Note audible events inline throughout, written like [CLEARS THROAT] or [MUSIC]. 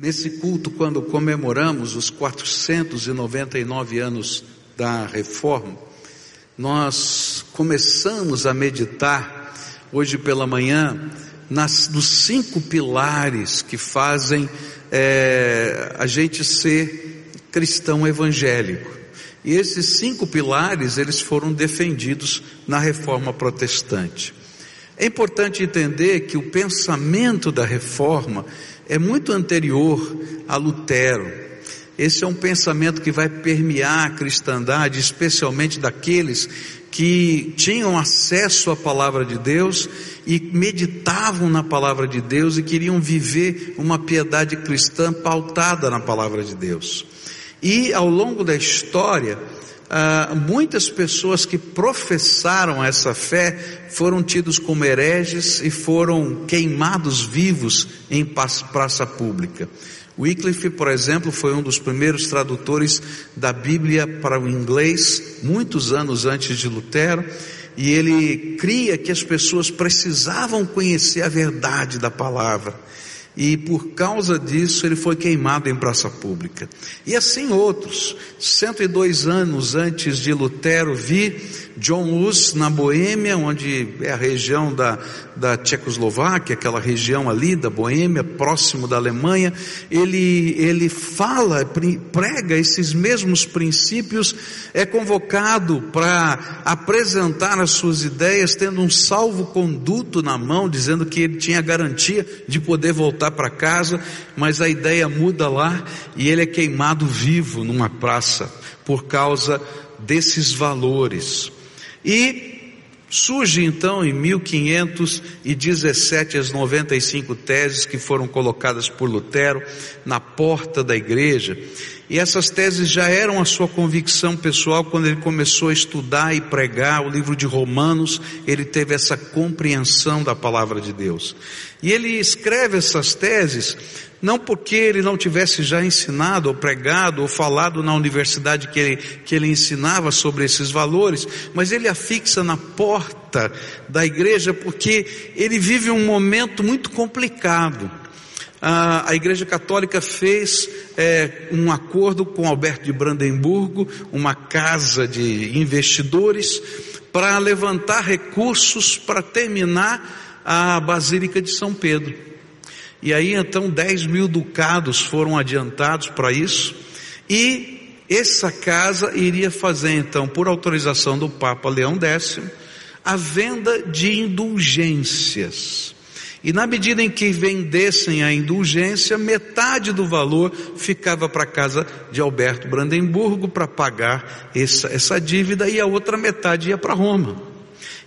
Nesse culto, quando comemoramos os 499 anos da reforma, nós começamos a meditar hoje pela manhã nas, nos cinco pilares que fazem é, a gente ser cristão evangélico. E esses cinco pilares, eles foram defendidos na reforma protestante. É importante entender que o pensamento da reforma é muito anterior a Lutero. Esse é um pensamento que vai permear a cristandade, especialmente daqueles que tinham acesso à palavra de Deus e meditavam na palavra de Deus e queriam viver uma piedade cristã pautada na palavra de Deus. E ao longo da história, ah, muitas pessoas que professaram essa fé foram tidos como hereges e foram queimados vivos em praça pública. Wycliffe, por exemplo, foi um dos primeiros tradutores da Bíblia para o inglês, muitos anos antes de Lutero, e ele cria que as pessoas precisavam conhecer a verdade da palavra e por causa disso ele foi queimado em praça pública. E assim outros. 102 anos antes de Lutero vir, John Hus na Boêmia, onde é a região da, da Tchecoslováquia, aquela região ali da Boêmia, próximo da Alemanha, ele, ele fala, prega esses mesmos princípios, é convocado para apresentar as suas ideias, tendo um salvo-conduto na mão, dizendo que ele tinha garantia de poder voltar para casa, mas a ideia muda lá e ele é queimado vivo numa praça por causa desses valores. E Surge então em 1517 as 95 teses que foram colocadas por Lutero na porta da igreja. E essas teses já eram a sua convicção pessoal quando ele começou a estudar e pregar o livro de Romanos, ele teve essa compreensão da palavra de Deus. E ele escreve essas teses não porque ele não tivesse já ensinado ou pregado ou falado na universidade que ele, que ele ensinava sobre esses valores, mas ele afixa na porta da igreja porque ele vive um momento muito complicado. A, Igreja Católica fez é, um acordo com Alberto de Brandemburgo, uma casa de investidores, para levantar recursos para terminar a Basílica de São Pedro. E aí então 10 mil ducados foram adiantados para isso, e essa casa iria fazer então, por autorização do Papa Leão X, a venda de indulgências. E na medida em que vendessem a indulgência, metade do valor ficava para a casa de Alberto Brandemburgo para pagar essa, essa dívida e a outra metade ia para Roma.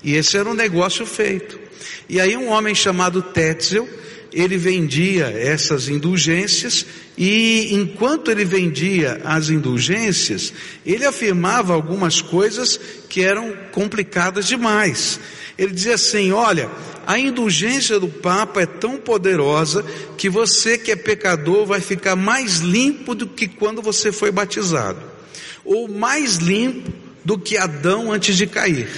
E esse era um negócio feito. E aí um homem chamado Tetzel, ele vendia essas indulgências e enquanto ele vendia as indulgências, ele afirmava algumas coisas que eram complicadas demais. Ele dizia assim: olha, a indulgência do Papa é tão poderosa que você que é pecador vai ficar mais limpo do que quando você foi batizado, ou mais limpo do que Adão antes de cair.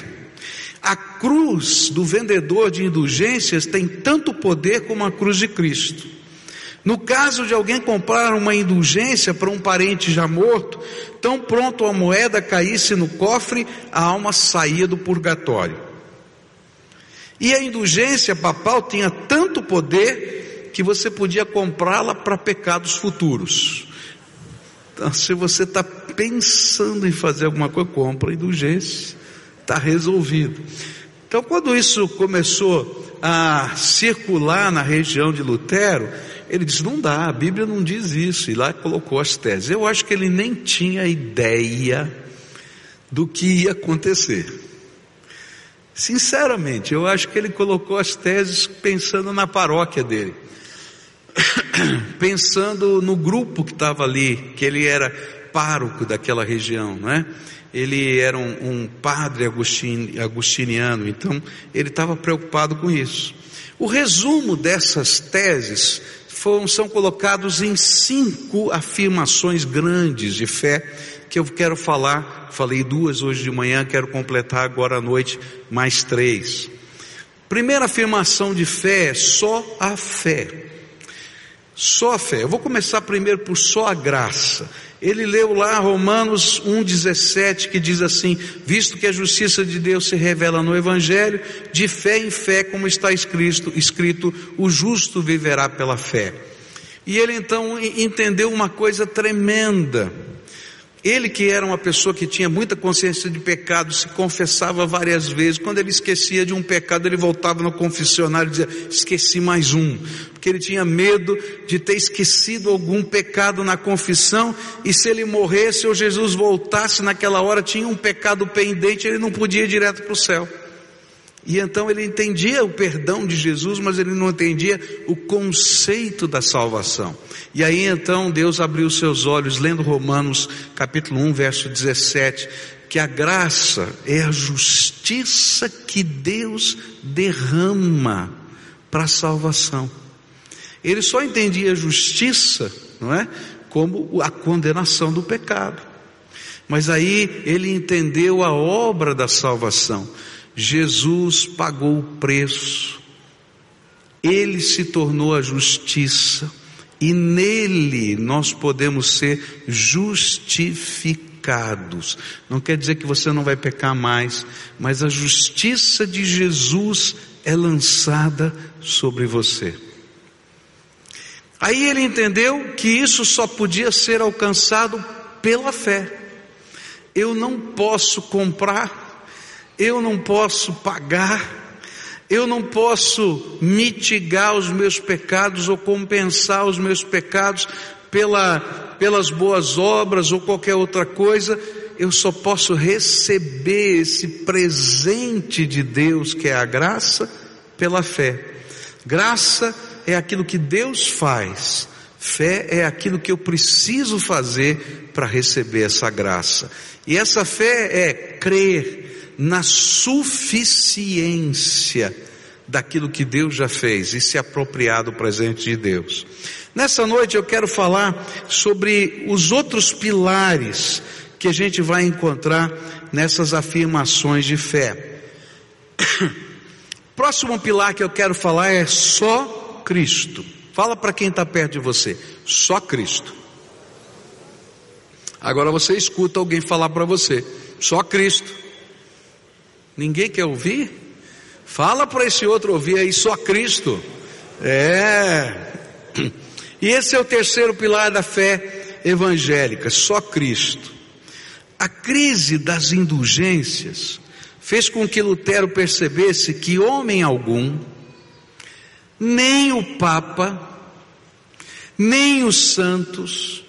A cruz do vendedor de indulgências tem tanto poder como a cruz de Cristo. No caso de alguém comprar uma indulgência para um parente já morto, tão pronto a moeda caísse no cofre, a alma saía do purgatório. E a indulgência papal tinha tanto poder que você podia comprá-la para pecados futuros. Então, se você está pensando em fazer alguma coisa, compra a indulgência está resolvido. Então, quando isso começou a circular na região de Lutero, ele disse: não dá, a Bíblia não diz isso, e lá colocou as teses. Eu acho que ele nem tinha ideia do que ia acontecer. Sinceramente, eu acho que ele colocou as teses pensando na paróquia dele, [COUGHS] pensando no grupo que estava ali, que ele era pároco daquela região, não é? ele era um, um padre agustiniano, então ele estava preocupado com isso. O resumo dessas teses foram, são colocados em cinco afirmações grandes de fé que eu quero falar. Falei duas hoje de manhã, quero completar agora à noite mais três. Primeira afirmação de fé é só a fé. Só a fé. Eu vou começar primeiro por só a graça. Ele leu lá Romanos 1,17 que diz assim: Visto que a justiça de Deus se revela no Evangelho, de fé em fé, como está escrito, escrito o justo viverá pela fé. E ele então entendeu uma coisa tremenda. Ele que era uma pessoa que tinha muita consciência de pecado, se confessava várias vezes. Quando ele esquecia de um pecado, ele voltava no confessionário e dizia: esqueci mais um. Porque ele tinha medo de ter esquecido algum pecado na confissão. E se ele morresse ou Jesus voltasse naquela hora, tinha um pecado pendente, ele não podia ir direto para o céu. E então ele entendia o perdão de Jesus, mas ele não entendia o conceito da salvação. E aí então Deus abriu seus olhos, lendo Romanos capítulo 1, verso 17, que a graça é a justiça que Deus derrama para a salvação. Ele só entendia a justiça, não é? Como a condenação do pecado. Mas aí ele entendeu a obra da salvação. Jesus pagou o preço, ele se tornou a justiça, e nele nós podemos ser justificados. Não quer dizer que você não vai pecar mais, mas a justiça de Jesus é lançada sobre você. Aí ele entendeu que isso só podia ser alcançado pela fé. Eu não posso comprar eu não posso pagar, eu não posso mitigar os meus pecados ou compensar os meus pecados pela, pelas boas obras ou qualquer outra coisa, eu só posso receber esse presente de Deus que é a graça pela fé. Graça é aquilo que Deus faz, fé é aquilo que eu preciso fazer para receber essa graça. E essa fé é crer na suficiência daquilo que Deus já fez e se apropriar do presente de Deus. Nessa noite eu quero falar sobre os outros pilares que a gente vai encontrar nessas afirmações de fé. [COUGHS] Próximo pilar que eu quero falar é só Cristo. Fala para quem está perto de você, só Cristo. Agora você escuta alguém falar para você, só Cristo. Ninguém quer ouvir? Fala para esse outro ouvir aí, só Cristo. É. E esse é o terceiro pilar da fé evangélica, só Cristo. A crise das indulgências fez com que Lutero percebesse que homem algum, nem o Papa, nem os santos,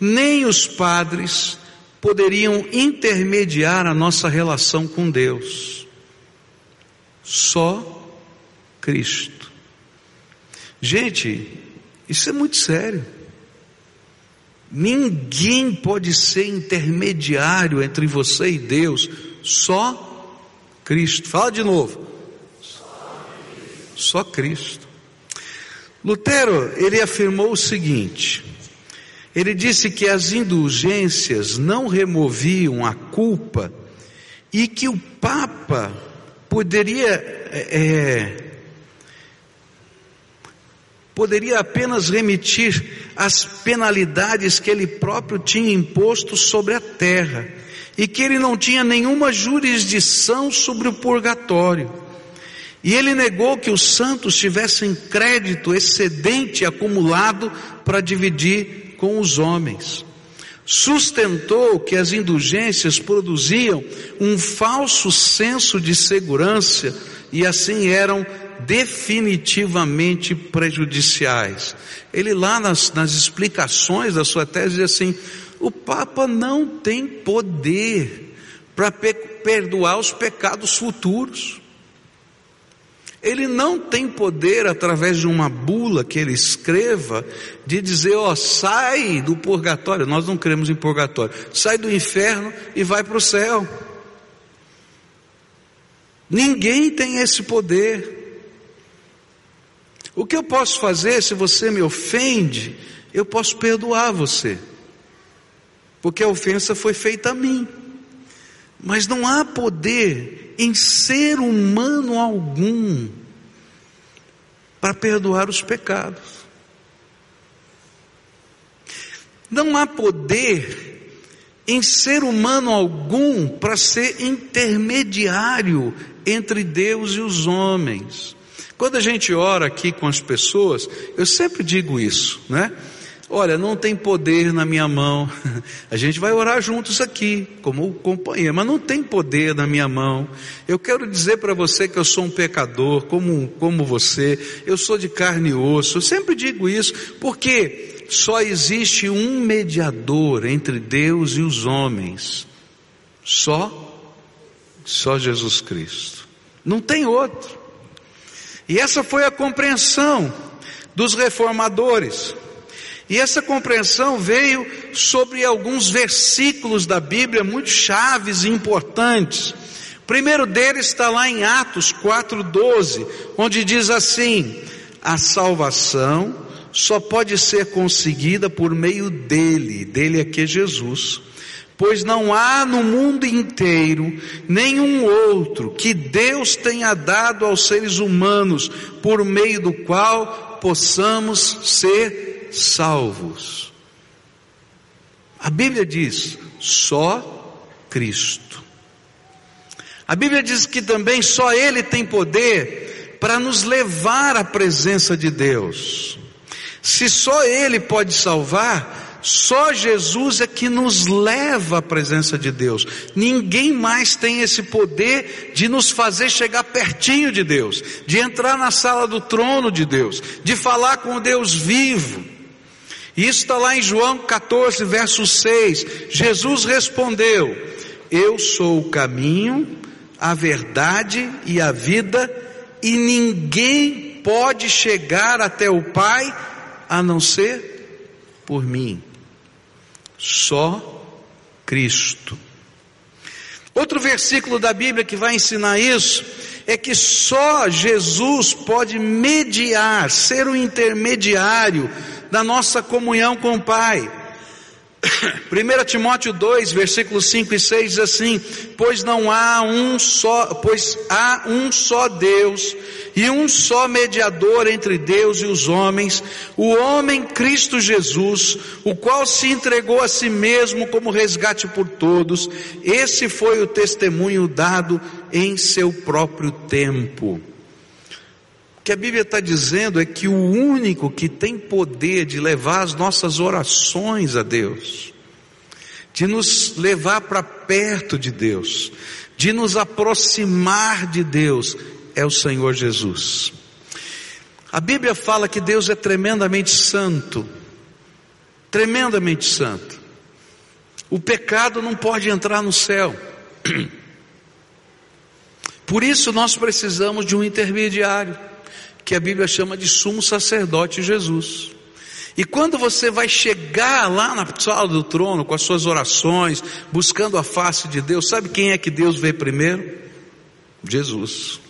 nem os padres, poderiam intermediar a nossa relação com Deus. Só Cristo. Gente, isso é muito sério. Ninguém pode ser intermediário entre você e Deus, só Cristo. Fala de novo. Só Cristo. Lutero, ele afirmou o seguinte: ele disse que as indulgências não removiam a culpa e que o Papa poderia é, é, poderia apenas remitir as penalidades que ele próprio tinha imposto sobre a terra e que ele não tinha nenhuma jurisdição sobre o purgatório. E ele negou que os santos tivessem crédito excedente acumulado para dividir com os homens. Sustentou que as indulgências produziam um falso senso de segurança e assim eram definitivamente prejudiciais. Ele lá nas, nas explicações da sua tese diz assim, o Papa não tem poder para perdoar os pecados futuros. Ele não tem poder através de uma bula que ele escreva de dizer, ó, oh, sai do purgatório. Nós não cremos em purgatório. Sai do inferno e vai para o céu. Ninguém tem esse poder. O que eu posso fazer se você me ofende? Eu posso perdoar você. Porque a ofensa foi feita a mim. Mas não há poder em ser humano algum para perdoar os pecados. Não há poder em ser humano algum para ser intermediário entre Deus e os homens. Quando a gente ora aqui com as pessoas, eu sempre digo isso, né? Olha, não tem poder na minha mão. [LAUGHS] A gente vai orar juntos aqui, como companheiro, mas não tem poder na minha mão. Eu quero dizer para você que eu sou um pecador, como, como você. Eu sou de carne e osso. Eu sempre digo isso, porque só existe um mediador entre Deus e os homens. Só, só Jesus Cristo. Não tem outro. E essa foi a compreensão dos reformadores. E essa compreensão veio sobre alguns versículos da Bíblia muito chaves e importantes. O primeiro deles está lá em Atos 4,12, onde diz assim: a salvação só pode ser conseguida por meio dele, dele aqui é Jesus. Pois não há no mundo inteiro nenhum outro que Deus tenha dado aos seres humanos por meio do qual possamos ser salvos. A Bíblia diz: só Cristo. A Bíblia diz que também só Ele tem poder para nos levar à presença de Deus. Se só Ele pode salvar, só Jesus é que nos leva à presença de Deus. Ninguém mais tem esse poder de nos fazer chegar pertinho de Deus, de entrar na sala do trono de Deus, de falar com o Deus vivo. Isso está lá em João 14, verso 6. Jesus respondeu: Eu sou o caminho, a verdade e a vida, e ninguém pode chegar até o Pai a não ser por mim. Só Cristo. Outro versículo da Bíblia que vai ensinar isso é que só Jesus pode mediar, ser o intermediário da nossa comunhão com o Pai. [COUGHS] 1 Timóteo 2, versículos 5 e 6 diz assim: Pois não há um só, pois há um só Deus e um só mediador entre Deus e os homens, o homem Cristo Jesus, o qual se entregou a si mesmo como resgate por todos. Esse foi o testemunho dado em seu próprio tempo que a Bíblia está dizendo é que o único que tem poder de levar as nossas orações a Deus, de nos levar para perto de Deus, de nos aproximar de Deus, é o Senhor Jesus. A Bíblia fala que Deus é tremendamente santo, tremendamente santo. O pecado não pode entrar no céu. [CLEARS THROAT] Por isso nós precisamos de um intermediário que a Bíblia chama de sumo sacerdote Jesus. E quando você vai chegar lá na sala do trono com as suas orações, buscando a face de Deus, sabe quem é que Deus vê primeiro? Jesus.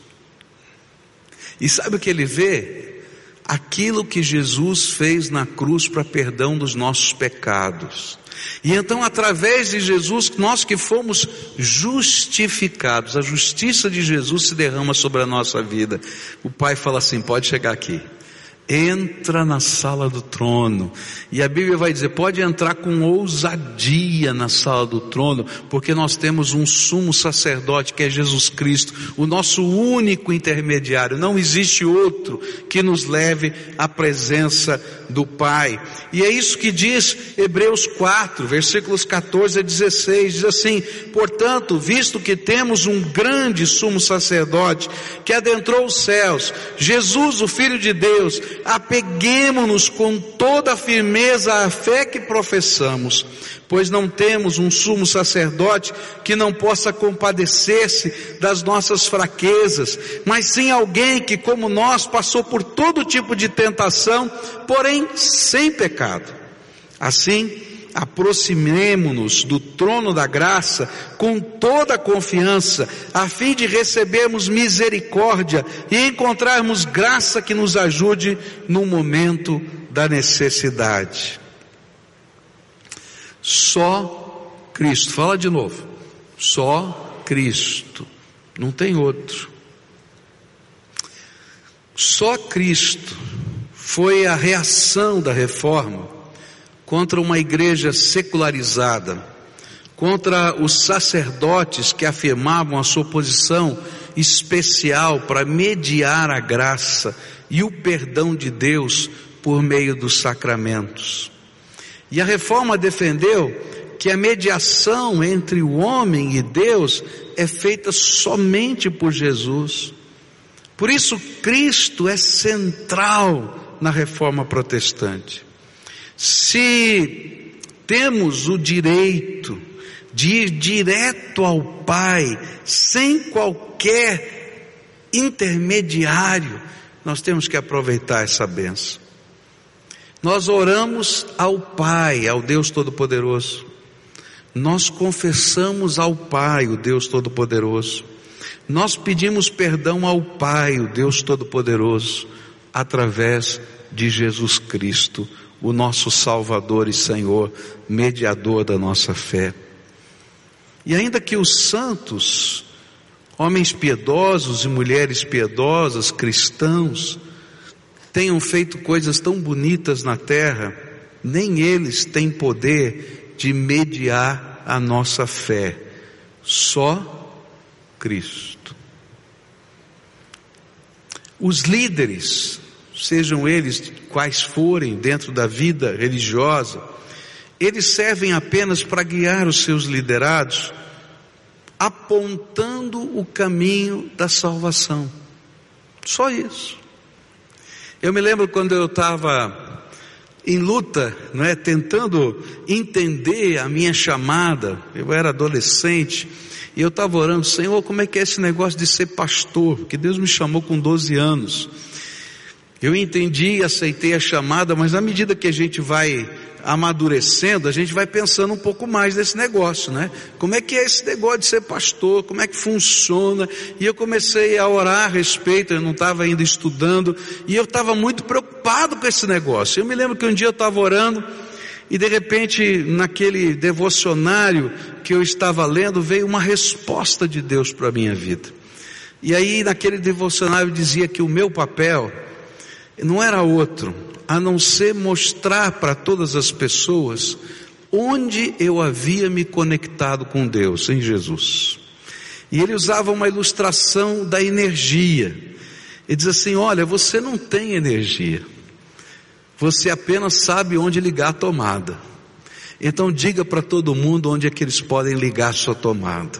E sabe o que ele vê? Aquilo que Jesus fez na cruz para perdão dos nossos pecados. E então, através de Jesus, nós que fomos justificados, a justiça de Jesus se derrama sobre a nossa vida. O Pai fala assim: pode chegar aqui entra na sala do trono. E a Bíblia vai dizer, pode entrar com ousadia na sala do trono, porque nós temos um sumo sacerdote que é Jesus Cristo, o nosso único intermediário. Não existe outro que nos leve à presença do Pai. E é isso que diz Hebreus 4, versículos 14 a 16, diz assim: "Portanto, visto que temos um grande sumo sacerdote que adentrou os céus, Jesus, o filho de Deus, apeguemos-nos com toda firmeza à fé que professamos, pois não temos um sumo sacerdote que não possa compadecer-se das nossas fraquezas, mas sim alguém que, como nós, passou por todo tipo de tentação, porém sem pecado. Assim, aproximemo-nos do trono da graça com toda a confiança, a fim de recebermos misericórdia e encontrarmos graça que nos ajude no momento da necessidade. Só Cristo, fala de novo. Só Cristo, não tem outro. Só Cristo foi a reação da reforma contra uma igreja secularizada, contra os sacerdotes que afirmavam a sua posição especial para mediar a graça e o perdão de Deus por meio dos sacramentos. E a reforma defendeu que a mediação entre o homem e Deus é feita somente por Jesus. Por isso, Cristo é central na reforma protestante. Se temos o direito de ir direto ao Pai, sem qualquer intermediário, nós temos que aproveitar essa benção. Nós oramos ao Pai, ao Deus Todo-Poderoso. Nós confessamos ao Pai, o Deus Todo-Poderoso. Nós pedimos perdão ao Pai, o Deus Todo-Poderoso, através de Jesus Cristo, o nosso Salvador e Senhor, mediador da nossa fé. E ainda que os santos, homens piedosos e mulheres piedosas, cristãos, tenham feito coisas tão bonitas na terra, nem eles têm poder de mediar a nossa fé. Só Cristo. Os líderes, sejam eles quais forem dentro da vida religiosa, eles servem apenas para guiar os seus liderados, apontando o caminho da salvação. Só isso. Eu me lembro quando eu estava em luta, não é, tentando entender a minha chamada. Eu era adolescente e eu estava orando, Senhor, como é que é esse negócio de ser pastor? Porque Deus me chamou com 12 anos. Eu entendi, aceitei a chamada, mas à medida que a gente vai amadurecendo, a gente vai pensando um pouco mais desse negócio, né? Como é que é esse negócio de ser pastor? Como é que funciona? E eu comecei a orar a respeito, eu não estava ainda estudando, e eu estava muito preocupado com esse negócio. Eu me lembro que um dia eu estava orando, e de repente, naquele devocionário que eu estava lendo, veio uma resposta de Deus para a minha vida. E aí, naquele devocionário dizia que o meu papel não era outro, a não ser mostrar para todas as pessoas onde eu havia me conectado com Deus, em Jesus. E ele usava uma ilustração da energia. Ele diz assim: Olha, você não tem energia, você apenas sabe onde ligar a tomada. Então diga para todo mundo onde é que eles podem ligar sua tomada.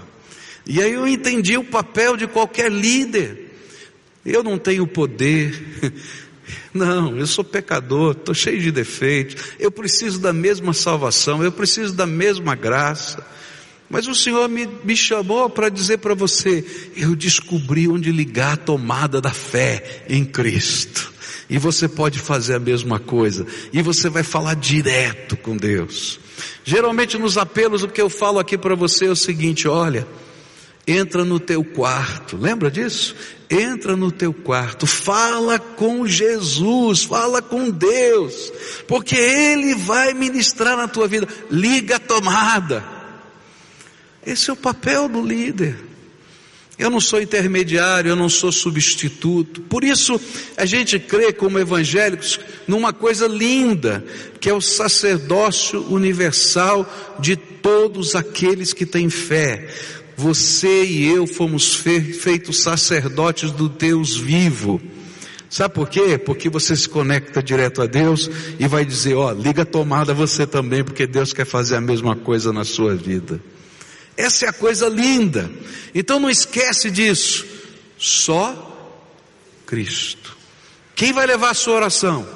E aí eu entendi o papel de qualquer líder. Eu não tenho poder, não, eu sou pecador, estou cheio de defeitos, eu preciso da mesma salvação, eu preciso da mesma graça. Mas o Senhor me, me chamou para dizer para você, eu descobri onde ligar a tomada da fé em Cristo. E você pode fazer a mesma coisa. E você vai falar direto com Deus. Geralmente nos apelos o que eu falo aqui para você é o seguinte, olha, entra no teu quarto, lembra disso? Entra no teu quarto, fala com Jesus, fala com Deus, porque Ele vai ministrar na tua vida. Liga a tomada. Esse é o papel do líder. Eu não sou intermediário, eu não sou substituto. Por isso, a gente crê como evangélicos numa coisa linda, que é o sacerdócio universal de todos aqueles que têm fé você e eu fomos feitos sacerdotes do Deus vivo. Sabe por quê? Porque você se conecta direto a Deus e vai dizer, ó, liga a tomada você também, porque Deus quer fazer a mesma coisa na sua vida. Essa é a coisa linda. Então não esquece disso. Só Cristo. Quem vai levar a sua oração?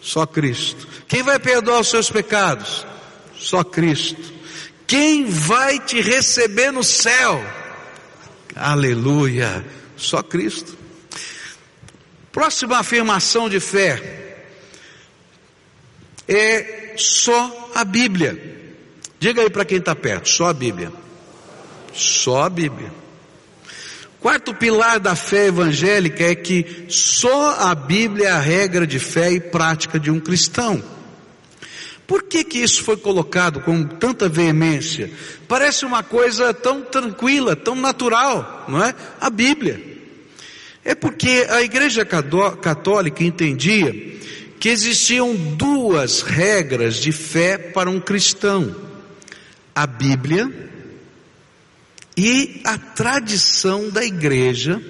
Só Cristo. Quem vai perdoar os seus pecados? Só Cristo. Quem vai te receber no céu? Aleluia! Só Cristo. Próxima afirmação de fé é só a Bíblia. Diga aí para quem está perto, só a Bíblia. Só a Bíblia. Quarto pilar da fé evangélica é que só a Bíblia é a regra de fé e prática de um cristão. Por que que isso foi colocado com tanta veemência? Parece uma coisa tão tranquila, tão natural, não é? A Bíblia. É porque a Igreja Católica entendia que existiam duas regras de fé para um cristão: a Bíblia e a tradição da igreja,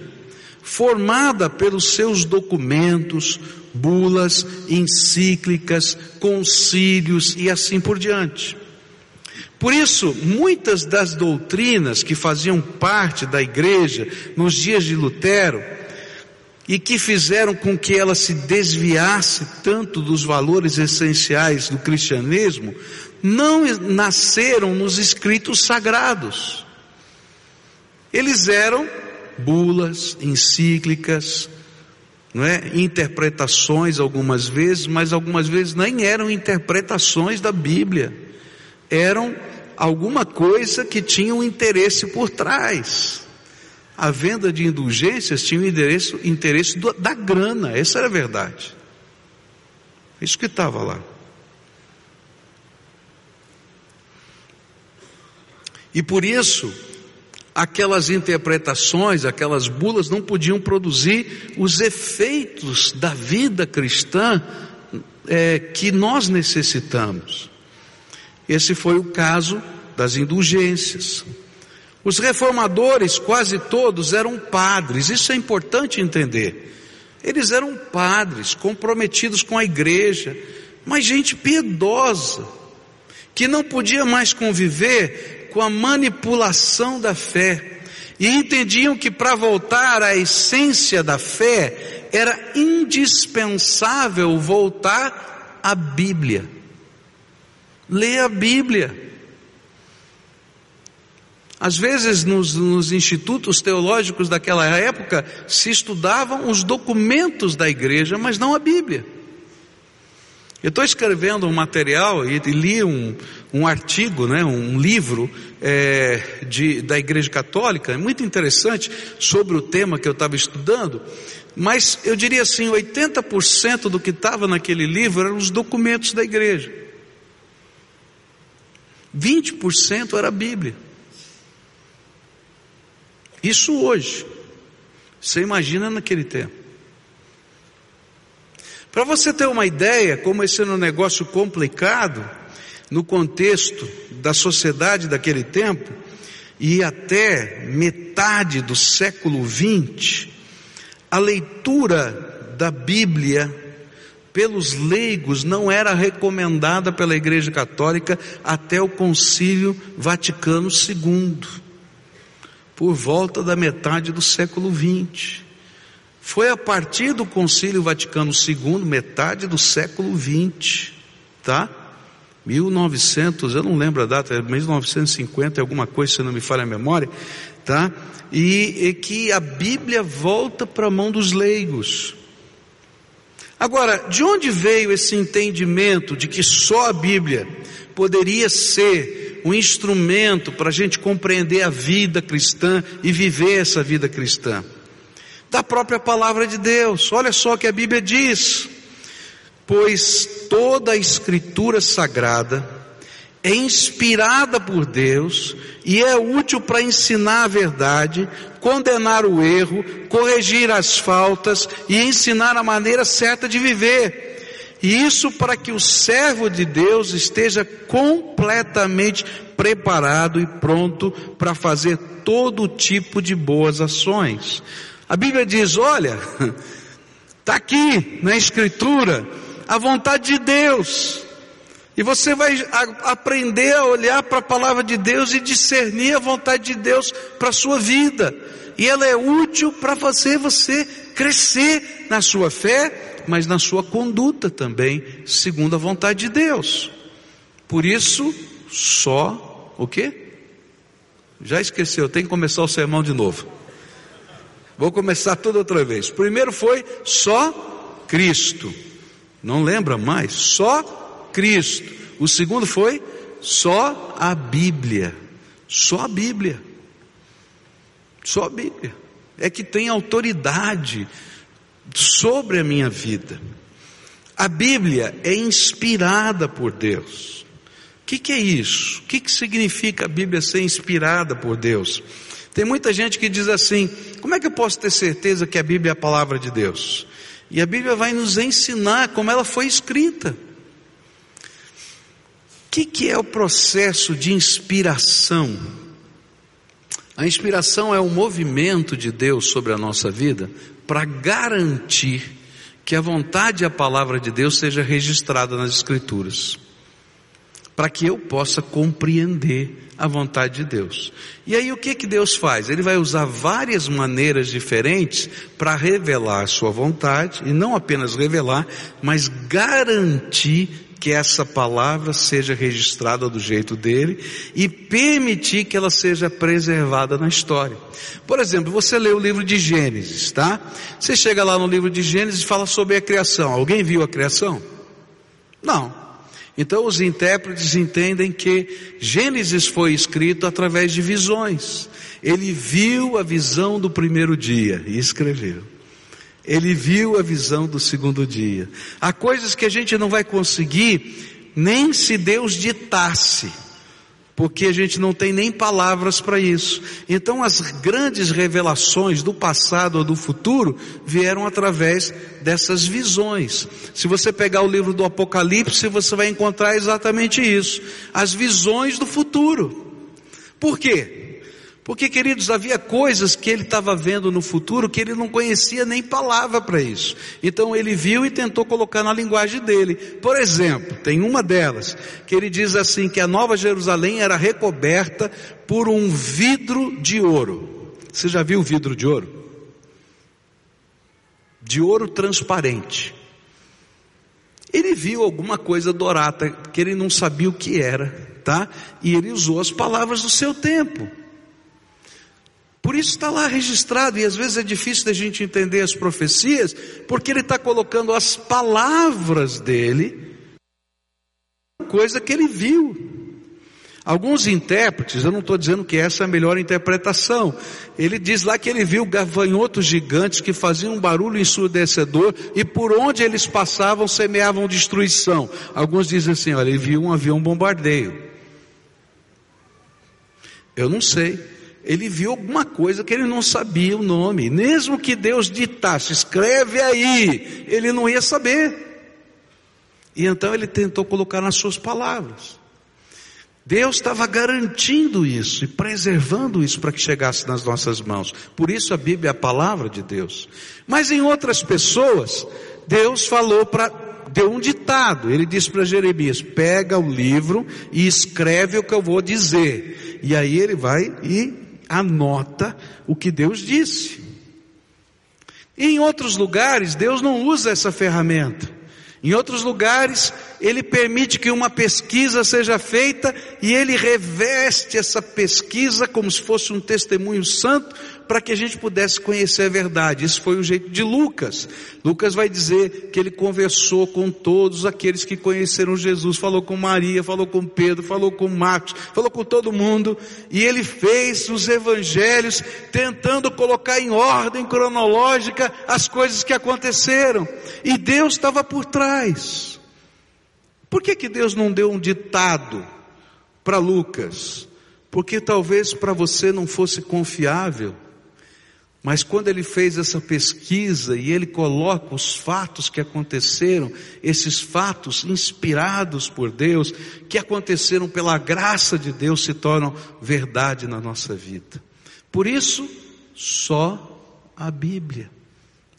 formada pelos seus documentos, bulas, encíclicas, concílios e assim por diante. Por isso, muitas das doutrinas que faziam parte da igreja nos dias de Lutero e que fizeram com que ela se desviasse tanto dos valores essenciais do cristianismo, não nasceram nos escritos sagrados. Eles eram bulas, encíclicas, não é? interpretações algumas vezes, mas algumas vezes nem eram interpretações da Bíblia, eram alguma coisa que tinha um interesse por trás. A venda de indulgências tinha o um interesse, interesse do, da grana, essa era a verdade. Isso que estava lá. E por isso, aquelas interpretações, aquelas bulas não podiam produzir os efeitos da vida cristã é, que nós necessitamos. Esse foi o caso das indulgências. Os reformadores, quase todos, eram padres, isso é importante entender. Eles eram padres, comprometidos com a igreja, mas gente piedosa, que não podia mais conviver com a manipulação da fé e entendiam que para voltar à essência da fé era indispensável voltar à Bíblia. Ler a Bíblia. Às vezes, nos, nos, institutos teológicos daquela época, se estudavam os documentos da igreja, mas não a Bíblia. Eu estou escrevendo um material e li um, um artigo, né, um livro é, de, da Igreja Católica, é muito interessante, sobre o tema que eu estava estudando, mas eu diria assim: 80% do que estava naquele livro eram os documentos da igreja, 20% era a Bíblia. Isso hoje, você imagina naquele tempo. Para você ter uma ideia, como esse era um negócio complicado, no contexto da sociedade daquele tempo, e até metade do século XX, a leitura da Bíblia pelos leigos não era recomendada pela Igreja Católica até o Concílio Vaticano II, por volta da metade do século XX. Foi a partir do Concílio Vaticano II, metade do século XX, tá? 1900, eu não lembro a data, é 1950, alguma coisa, se não me falha a memória, tá? E, e que a Bíblia volta para a mão dos leigos. Agora, de onde veio esse entendimento de que só a Bíblia poderia ser um instrumento para a gente compreender a vida cristã e viver essa vida cristã? da própria palavra de Deus. Olha só o que a Bíblia diz: pois toda a Escritura sagrada é inspirada por Deus e é útil para ensinar a verdade, condenar o erro, corrigir as faltas e ensinar a maneira certa de viver. E isso para que o servo de Deus esteja completamente preparado e pronto para fazer todo tipo de boas ações. A Bíblia diz: olha, está [LAUGHS] aqui na Escritura a vontade de Deus. E você vai a, aprender a olhar para a palavra de Deus e discernir a vontade de Deus para a sua vida. E ela é útil para você, você crescer na sua fé, mas na sua conduta também, segundo a vontade de Deus. Por isso, só o quê? Já esqueceu, tem que começar o sermão de novo. Vou começar tudo outra vez. Primeiro foi só Cristo. Não lembra mais? Só Cristo. O segundo foi só a Bíblia. Só a Bíblia. Só a Bíblia. É que tem autoridade sobre a minha vida. A Bíblia é inspirada por Deus. O que, que, é isso? O que, que significa a Bíblia ser inspirada por Deus? Tem muita gente que diz assim: como é que eu posso ter certeza que a Bíblia é a palavra de Deus? E a Bíblia vai nos ensinar como ela foi escrita. O que, que é o processo de inspiração? A inspiração é o movimento de Deus sobre a nossa vida para garantir que a vontade e a palavra de Deus seja registrada nas Escrituras, para que eu possa compreender a vontade de Deus. E aí o que que Deus faz? Ele vai usar várias maneiras diferentes para revelar a sua vontade, e não apenas revelar, mas garantir que essa palavra seja registrada do jeito dele e permitir que ela seja preservada na história. Por exemplo, você lê o livro de Gênesis, tá? Você chega lá no livro de Gênesis e fala sobre a criação. Alguém viu a criação? Não. Então os intérpretes entendem que Gênesis foi escrito através de visões. Ele viu a visão do primeiro dia e escreveu. Ele viu a visão do segundo dia. Há coisas que a gente não vai conseguir nem se Deus ditasse, porque a gente não tem nem palavras para isso. Então as grandes revelações do passado ou do futuro vieram através dessas visões. Se você pegar o livro do Apocalipse, você vai encontrar exatamente isso. As visões do futuro. Por quê? Porque, queridos, havia coisas que ele estava vendo no futuro que ele não conhecia nem palavra para isso. Então ele viu e tentou colocar na linguagem dele. Por exemplo, tem uma delas que ele diz assim que a Nova Jerusalém era recoberta por um vidro de ouro. Você já viu vidro de ouro? De ouro transparente. Ele viu alguma coisa dourada que ele não sabia o que era, tá? E ele usou as palavras do seu tempo. Por isso está lá registrado, e às vezes é difícil da gente entender as profecias, porque ele está colocando as palavras dele, coisa que ele viu. Alguns intérpretes, eu não estou dizendo que essa é a melhor interpretação, ele diz lá que ele viu gafanhotos gigantes que faziam um barulho ensurdecedor e por onde eles passavam semeavam destruição. Alguns dizem assim, olha, ele viu um avião bombardeio. Eu não sei ele viu alguma coisa que ele não sabia o nome. Mesmo que Deus ditasse, escreve aí, ele não ia saber. E então ele tentou colocar nas suas palavras. Deus estava garantindo isso e preservando isso para que chegasse nas nossas mãos. Por isso a Bíblia é a palavra de Deus. Mas em outras pessoas, Deus falou para deu um ditado. Ele disse para Jeremias: pega o livro e escreve o que eu vou dizer. E aí ele vai e anota o que Deus disse. em outros lugares, Deus não usa essa ferramenta. Em outros lugares, Ele permite que uma pesquisa seja feita e Ele reveste essa pesquisa como se fosse um testemunho santo para que a gente pudesse conhecer a verdade. Esse foi o jeito de Lucas. Lucas vai dizer que ele conversou com todos aqueles que conheceram Jesus, falou com Maria, falou com Pedro, falou com Marcos, falou com todo mundo, e ele fez os evangelhos tentando colocar em ordem cronológica as coisas que aconteceram. E Deus estava por trás. Por que que Deus não deu um ditado para Lucas? Porque talvez para você não fosse confiável mas quando ele fez essa pesquisa e ele coloca os fatos que aconteceram, esses fatos inspirados por Deus, que aconteceram pela graça de Deus, se tornam verdade na nossa vida. Por isso, só a Bíblia.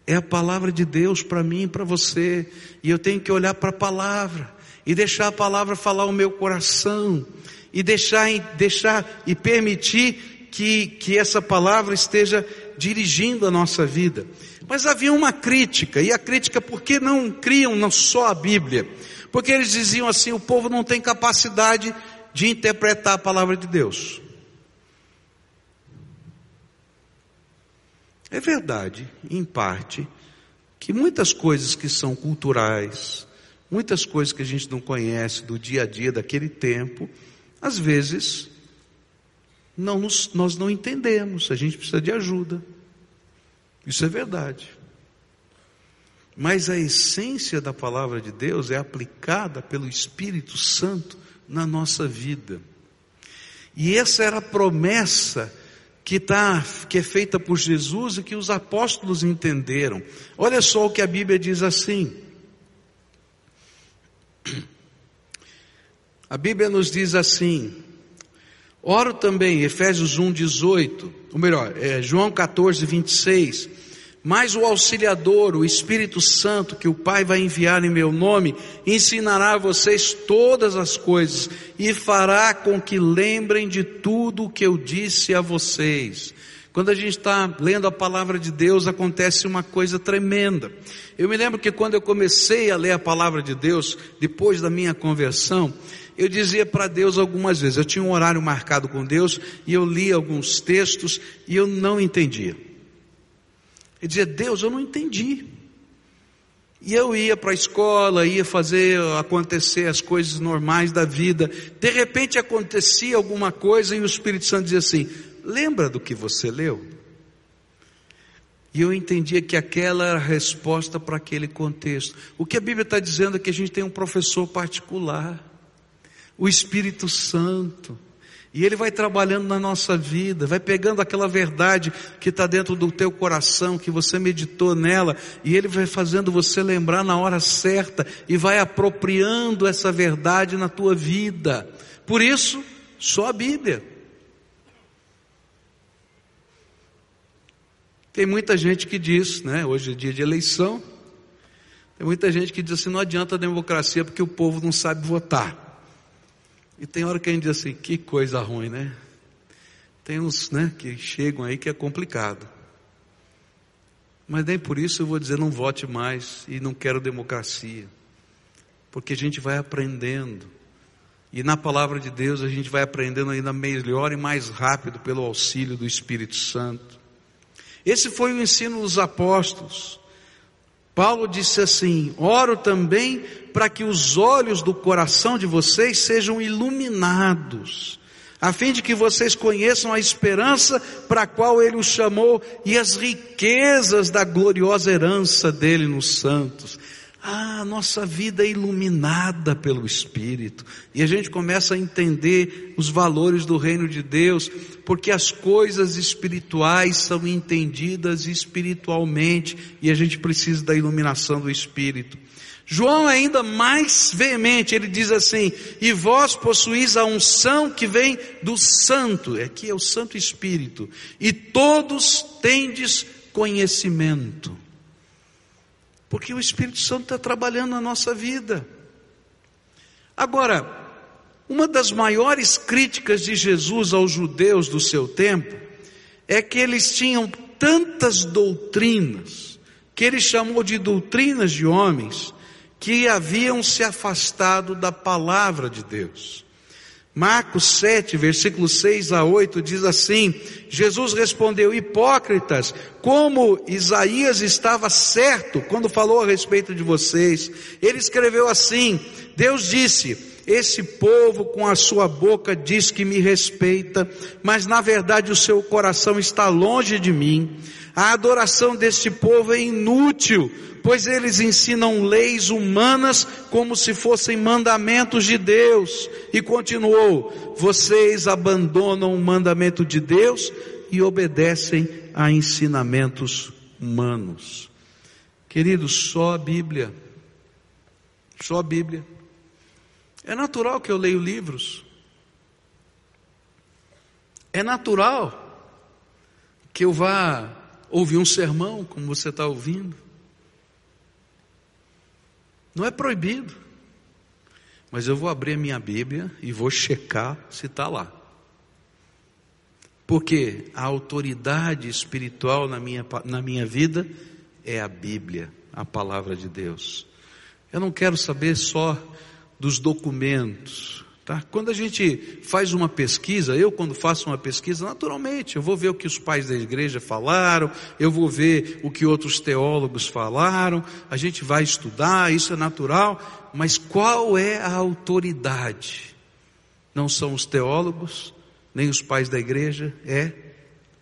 É a palavra de Deus para mim e para você. E eu tenho que olhar para a palavra e deixar a palavra falar o meu coração e deixar, deixar e permitir que, que essa palavra esteja dirigindo a nossa vida. Mas havia uma crítica, e a crítica, por que não criam não só a Bíblia? Porque eles diziam assim: o povo não tem capacidade de interpretar a palavra de Deus. É verdade, em parte, que muitas coisas que são culturais, muitas coisas que a gente não conhece do dia a dia daquele tempo, às vezes não nos, nós não entendemos, a gente precisa de ajuda. Isso é verdade. Mas a essência da palavra de Deus é aplicada pelo Espírito Santo na nossa vida. E essa era a promessa que tá, que é feita por Jesus e que os apóstolos entenderam. Olha só o que a Bíblia diz assim. A Bíblia nos diz assim, oro também, Efésios 1, 18, ou melhor, é, João 14, 26, mas o auxiliador, o Espírito Santo, que o Pai vai enviar em meu nome, ensinará a vocês todas as coisas e fará com que lembrem de tudo o que eu disse a vocês. Quando a gente está lendo a palavra de Deus, acontece uma coisa tremenda. Eu me lembro que quando eu comecei a ler a palavra de Deus, depois da minha conversão, eu dizia para Deus algumas vezes, eu tinha um horário marcado com Deus e eu lia alguns textos e eu não entendia. Eu dizia, Deus, eu não entendi. E eu ia para a escola, ia fazer acontecer as coisas normais da vida. De repente acontecia alguma coisa e o Espírito Santo dizia assim: Lembra do que você leu? E eu entendia que aquela era a resposta para aquele contexto. O que a Bíblia está dizendo é que a gente tem um professor particular, o Espírito Santo. E Ele vai trabalhando na nossa vida, vai pegando aquela verdade que está dentro do teu coração, que você meditou nela, e Ele vai fazendo você lembrar na hora certa, e vai apropriando essa verdade na tua vida. Por isso, só a Bíblia. Tem muita gente que diz, né, hoje é dia de eleição, tem muita gente que diz assim, não adianta a democracia porque o povo não sabe votar. E tem hora que a gente diz assim, que coisa ruim, né? Tem uns né, que chegam aí que é complicado. Mas nem por isso eu vou dizer não vote mais e não quero democracia. Porque a gente vai aprendendo. E na palavra de Deus a gente vai aprendendo ainda melhor e mais rápido pelo auxílio do Espírito Santo. Esse foi o ensino dos apóstolos. Paulo disse assim: Oro também para que os olhos do coração de vocês sejam iluminados, a fim de que vocês conheçam a esperança para a qual ele os chamou e as riquezas da gloriosa herança dele nos santos. Ah, nossa vida é iluminada pelo Espírito. E a gente começa a entender os valores do reino de Deus, porque as coisas espirituais são entendidas espiritualmente e a gente precisa da iluminação do Espírito. João é ainda mais veemente, ele diz assim: E vós possuís a unção que vem do Santo, aqui é o Santo Espírito, e todos tendes conhecimento. Porque o Espírito Santo está trabalhando na nossa vida. Agora, uma das maiores críticas de Jesus aos judeus do seu tempo é que eles tinham tantas doutrinas, que ele chamou de doutrinas de homens, que haviam se afastado da palavra de Deus. Marcos 7, versículos 6 a 8 diz assim: Jesus respondeu, hipócritas, como Isaías estava certo quando falou a respeito de vocês. Ele escreveu assim: Deus disse, esse povo com a sua boca diz que me respeita, mas na verdade o seu coração está longe de mim. A adoração deste povo é inútil, pois eles ensinam leis humanas como se fossem mandamentos de Deus. E continuou: vocês abandonam o mandamento de Deus e obedecem a ensinamentos humanos. Queridos, só a Bíblia, só a Bíblia. É natural que eu leio livros. É natural que eu vá ouvir um sermão, como você está ouvindo. Não é proibido. Mas eu vou abrir a minha Bíblia e vou checar se está lá. Porque a autoridade espiritual na minha, na minha vida é a Bíblia, a palavra de Deus. Eu não quero saber só dos documentos, Tá? Quando a gente faz uma pesquisa, eu quando faço uma pesquisa, naturalmente, eu vou ver o que os pais da igreja falaram, eu vou ver o que outros teólogos falaram, a gente vai estudar, isso é natural, mas qual é a autoridade? Não são os teólogos, nem os pais da igreja, é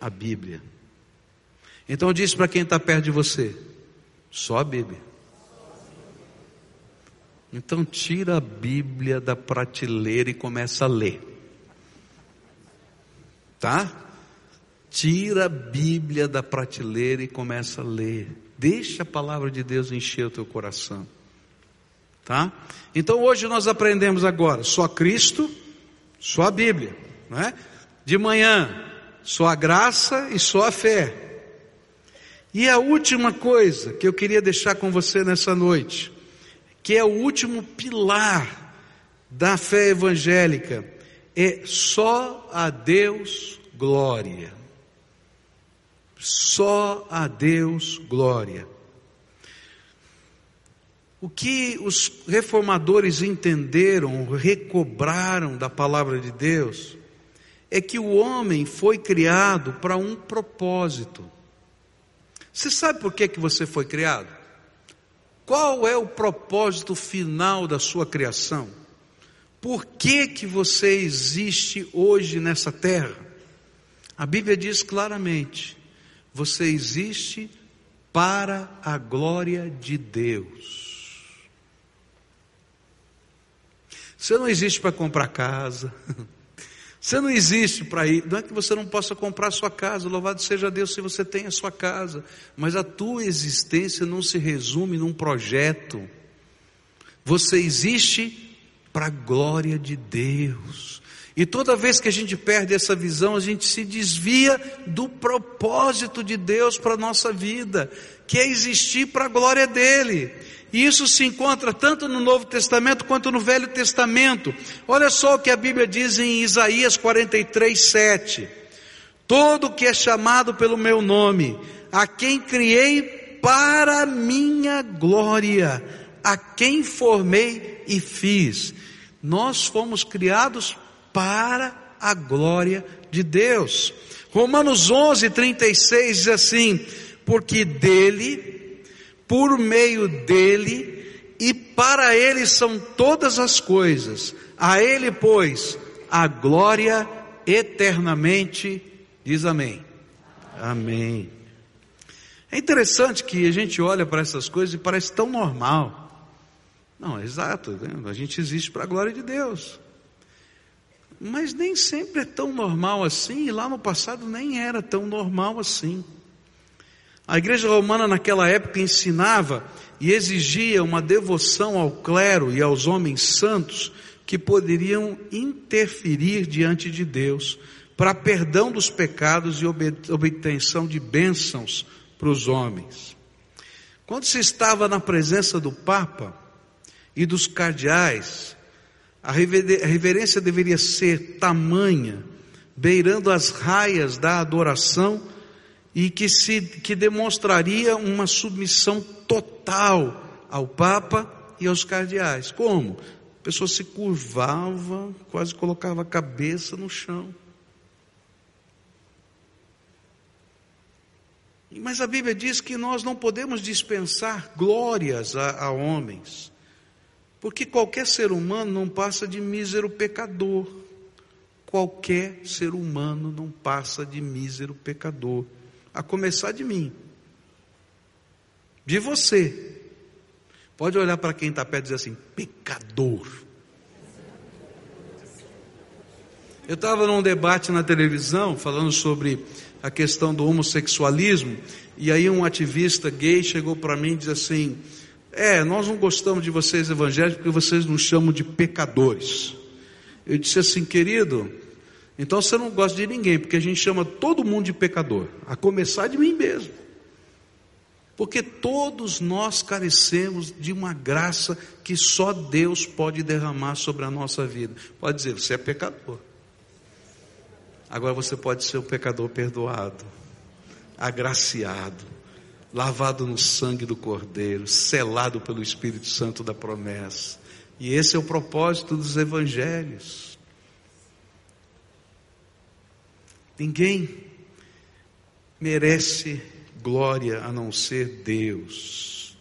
a Bíblia. Então eu disse para quem está perto de você, só a Bíblia. Então tira a Bíblia da prateleira e começa a ler. Tá? tira a Bíblia da prateleira e começa a ler. Deixa a palavra de Deus encher o teu coração. Tá? Então hoje nós aprendemos agora só Cristo, só a Bíblia, não é? De manhã, só a graça e só a fé. E a última coisa que eu queria deixar com você nessa noite, que é o último pilar da fé evangélica, é só a Deus glória. Só a Deus glória. O que os reformadores entenderam, recobraram da palavra de Deus, é que o homem foi criado para um propósito. Você sabe por que, que você foi criado? Qual é o propósito final da sua criação? Por que, que você existe hoje nessa terra? A Bíblia diz claramente: você existe para a glória de Deus. Você não existe para comprar casa. [LAUGHS] Você não existe para ir. Não é que você não possa comprar sua casa, louvado seja Deus se você tem a sua casa. Mas a tua existência não se resume num projeto. Você existe para a glória de Deus. E toda vez que a gente perde essa visão, a gente se desvia do propósito de Deus para a nossa vida, que é existir para a glória dEle. E isso se encontra tanto no Novo Testamento quanto no Velho Testamento. Olha só o que a Bíblia diz em Isaías 43, 7. Todo que é chamado pelo meu nome, a quem criei para minha glória, a quem formei e fiz. Nós fomos criados para a glória de Deus. Romanos 11, 36 diz assim: porque dele, por meio dele e para ele são todas as coisas, a ele, pois, a glória eternamente, diz amém. Amém. É interessante que a gente olha para essas coisas e parece tão normal. Não, é exato, né? a gente existe para a glória de Deus. Mas nem sempre é tão normal assim, e lá no passado nem era tão normal assim. A igreja romana naquela época ensinava e exigia uma devoção ao clero e aos homens santos que poderiam interferir diante de Deus para perdão dos pecados e obtenção de bênçãos para os homens. Quando se estava na presença do Papa e dos cardeais, a reverência deveria ser tamanha, beirando as raias da adoração e que se que demonstraria uma submissão total ao Papa e aos cardeais. Como? A pessoa se curvava, quase colocava a cabeça no chão. Mas a Bíblia diz que nós não podemos dispensar glórias a, a homens. Porque qualquer ser humano não passa de mísero pecador. Qualquer ser humano não passa de mísero pecador. A começar de mim. De você. Pode olhar para quem está perto e dizer assim: pecador. Eu estava num debate na televisão falando sobre a questão do homossexualismo, e aí um ativista gay chegou para mim e disse assim: é, nós não gostamos de vocês evangélicos porque vocês nos chamam de pecadores. Eu disse assim, querido, então você não gosta de ninguém, porque a gente chama todo mundo de pecador, a começar de mim mesmo. Porque todos nós carecemos de uma graça que só Deus pode derramar sobre a nossa vida. Pode dizer, você é pecador. Agora você pode ser o pecador perdoado, agraciado lavado no sangue do Cordeiro, selado pelo Espírito Santo da promessa. E esse é o propósito dos evangelhos. Ninguém merece glória a não ser Deus,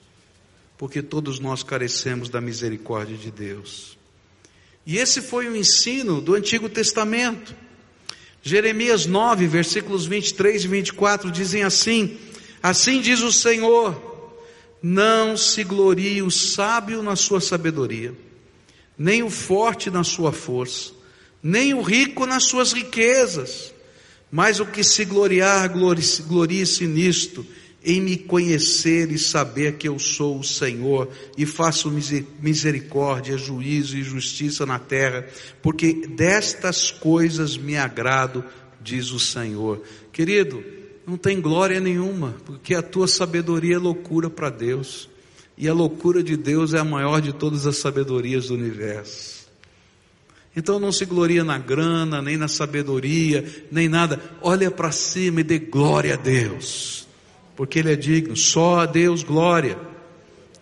porque todos nós carecemos da misericórdia de Deus. E esse foi o ensino do Antigo Testamento. Jeremias 9, versículos 23 e 24 dizem assim: Assim diz o Senhor: não se glorie o sábio na sua sabedoria, nem o forte na sua força, nem o rico nas suas riquezas, Mas o que se gloriar, glorie-se nisto, em me conhecer e saber que eu sou o Senhor e faço misericórdia, juízo e justiça na terra, porque destas coisas me agrado, diz o Senhor. Querido, não tem glória nenhuma, porque a tua sabedoria é loucura para Deus, e a loucura de Deus é a maior de todas as sabedorias do universo. Então não se gloria na grana, nem na sabedoria, nem nada. Olha para cima e dê glória a Deus porque Ele é digno. Só a Deus glória.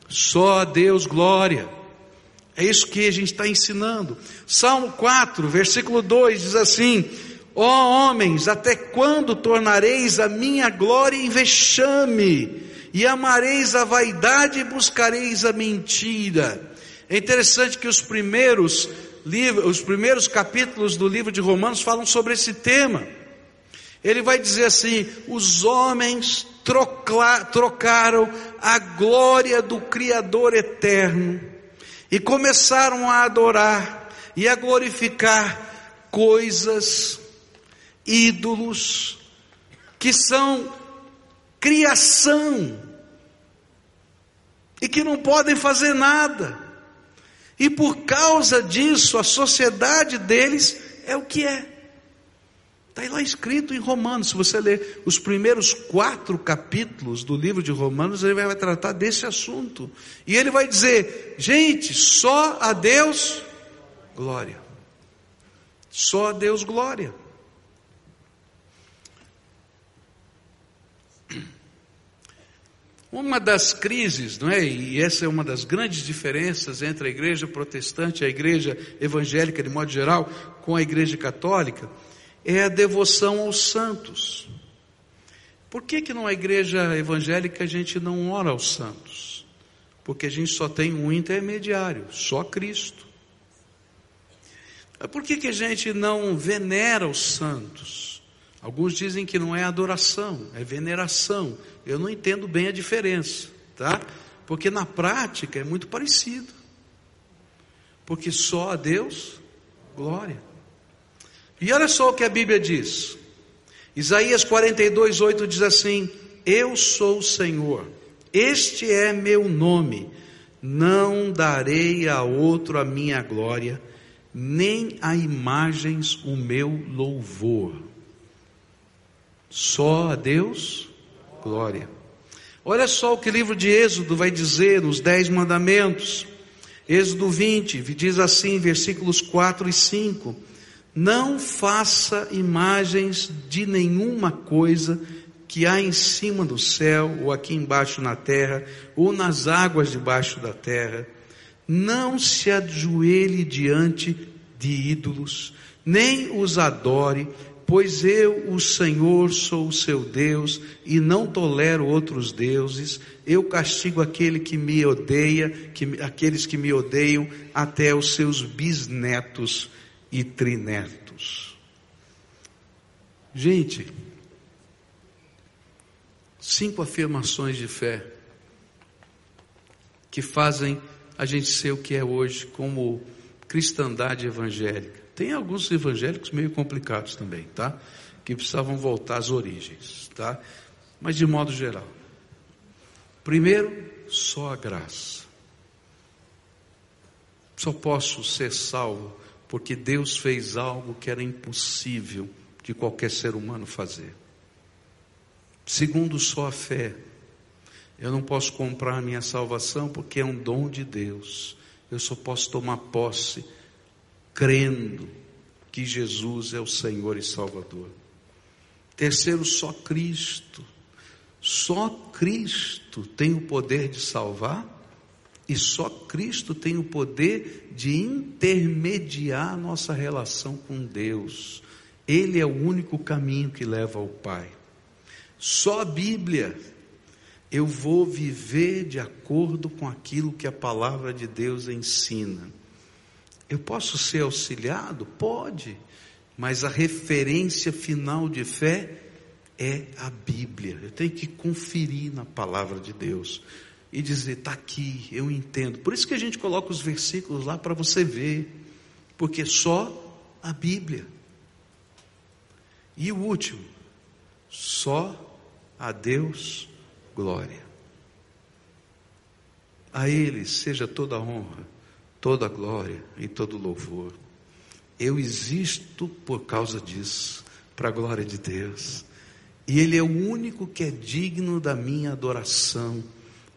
Só a Deus glória. É isso que a gente está ensinando. Salmo 4, versículo 2 diz assim: Ó oh, homens, até quando tornareis a minha glória em vexame? E amareis a vaidade e buscareis a mentira. É interessante que os primeiros os primeiros capítulos do livro de Romanos falam sobre esse tema. Ele vai dizer assim: os homens trocaram a glória do Criador eterno e começaram a adorar e a glorificar coisas, ídolos, que são criação e que não podem fazer nada. E por causa disso, a sociedade deles é o que é. Está lá escrito em Romanos, se você ler os primeiros quatro capítulos do livro de Romanos, ele vai tratar desse assunto. E ele vai dizer: gente, só a Deus glória. Só a Deus glória. Uma das crises, não é? E essa é uma das grandes diferenças entre a igreja protestante a igreja evangélica de modo geral com a igreja católica é a devoção aos santos. Por que que numa igreja evangélica a gente não ora aos santos? Porque a gente só tem um intermediário, só Cristo. Por que que a gente não venera os santos? Alguns dizem que não é adoração, é veneração. Eu não entendo bem a diferença, tá? Porque na prática é muito parecido. Porque só a Deus glória. E olha só o que a Bíblia diz. Isaías 42, 8 diz assim: Eu sou o Senhor, este é meu nome, não darei a outro a minha glória, nem a imagens o meu louvor. Só a Deus glória. Olha só o que o livro de Êxodo vai dizer nos Dez Mandamentos. Êxodo 20, diz assim, versículos 4 e 5. Não faça imagens de nenhuma coisa que há em cima do céu, ou aqui embaixo na terra, ou nas águas debaixo da terra. Não se ajoelhe diante de ídolos, nem os adore, pois eu, o Senhor, sou o seu Deus e não tolero outros deuses. Eu castigo aquele que me odeia, que, aqueles que me odeiam, até os seus bisnetos e trinetos. Gente, cinco afirmações de fé que fazem a gente ser o que é hoje como cristandade evangélica. Tem alguns evangélicos meio complicados também, tá? Que precisavam voltar às origens, tá? Mas de modo geral. Primeiro, só a graça. Só posso ser salvo porque Deus fez algo que era impossível de qualquer ser humano fazer. Segundo, só a fé. Eu não posso comprar a minha salvação porque é um dom de Deus. Eu só posso tomar posse crendo que Jesus é o Senhor e Salvador. Terceiro, só Cristo. Só Cristo tem o poder de salvar e só Cristo tem o poder de intermediar nossa relação com Deus. Ele é o único caminho que leva ao Pai. Só a Bíblia. Eu vou viver de acordo com aquilo que a palavra de Deus ensina. Eu posso ser auxiliado? Pode, mas a referência final de fé é a Bíblia. Eu tenho que conferir na palavra de Deus e dizer: está aqui, eu entendo. Por isso que a gente coloca os versículos lá para você ver, porque só a Bíblia. E o último, só a Deus glória. A Ele seja toda a honra, toda glória e todo louvor. Eu existo por causa disso, para a glória de Deus. E Ele é o único que é digno da minha adoração,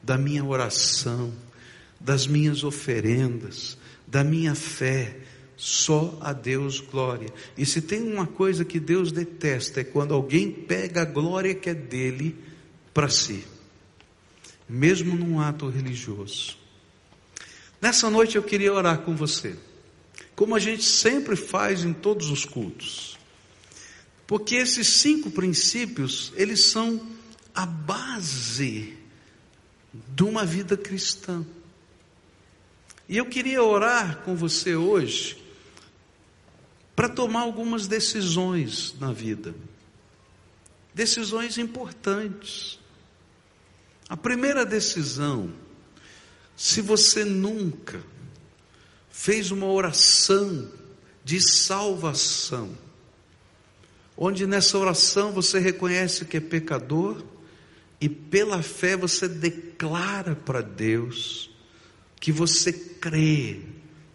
da minha oração, das minhas oferendas, da minha fé. Só a Deus glória. E se tem uma coisa que Deus detesta é quando alguém pega a glória que é dele para si, mesmo num ato religioso. Nessa noite eu queria orar com você, como a gente sempre faz em todos os cultos. Porque esses cinco princípios, eles são a base de uma vida cristã. E eu queria orar com você hoje para tomar algumas decisões na vida. Decisões importantes. A primeira decisão, se você nunca fez uma oração de salvação, onde nessa oração você reconhece que é pecador e pela fé você declara para Deus que você crê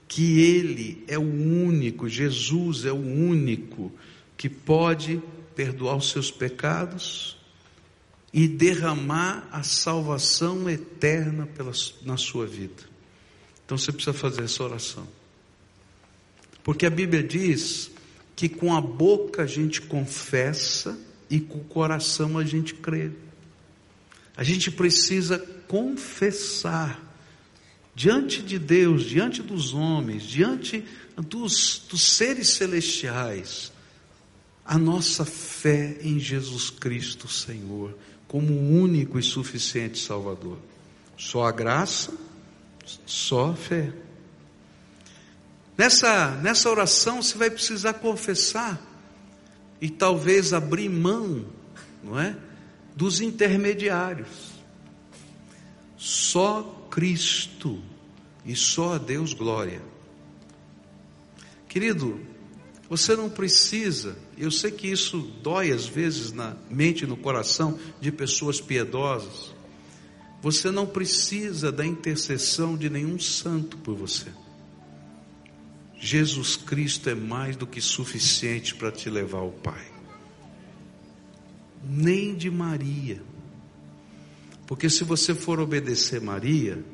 que Ele é o único, Jesus é o único que pode perdoar os seus pecados e derramar a salvação eterna pela, na sua vida. Então você precisa fazer essa oração. Porque a Bíblia diz que com a boca a gente confessa e com o coração a gente crê. A gente precisa confessar diante de Deus, diante dos homens, diante dos, dos seres celestiais, a nossa fé em Jesus Cristo, Senhor, como único e suficiente Salvador. Só a graça, só a fé. Nessa, nessa oração você vai precisar confessar e talvez abrir mão, não é? Dos intermediários. Só Cristo e só a Deus glória. Querido, você não precisa, eu sei que isso dói às vezes na mente e no coração de pessoas piedosas. Você não precisa da intercessão de nenhum santo por você. Jesus Cristo é mais do que suficiente para te levar ao Pai. Nem de Maria. Porque se você for obedecer Maria,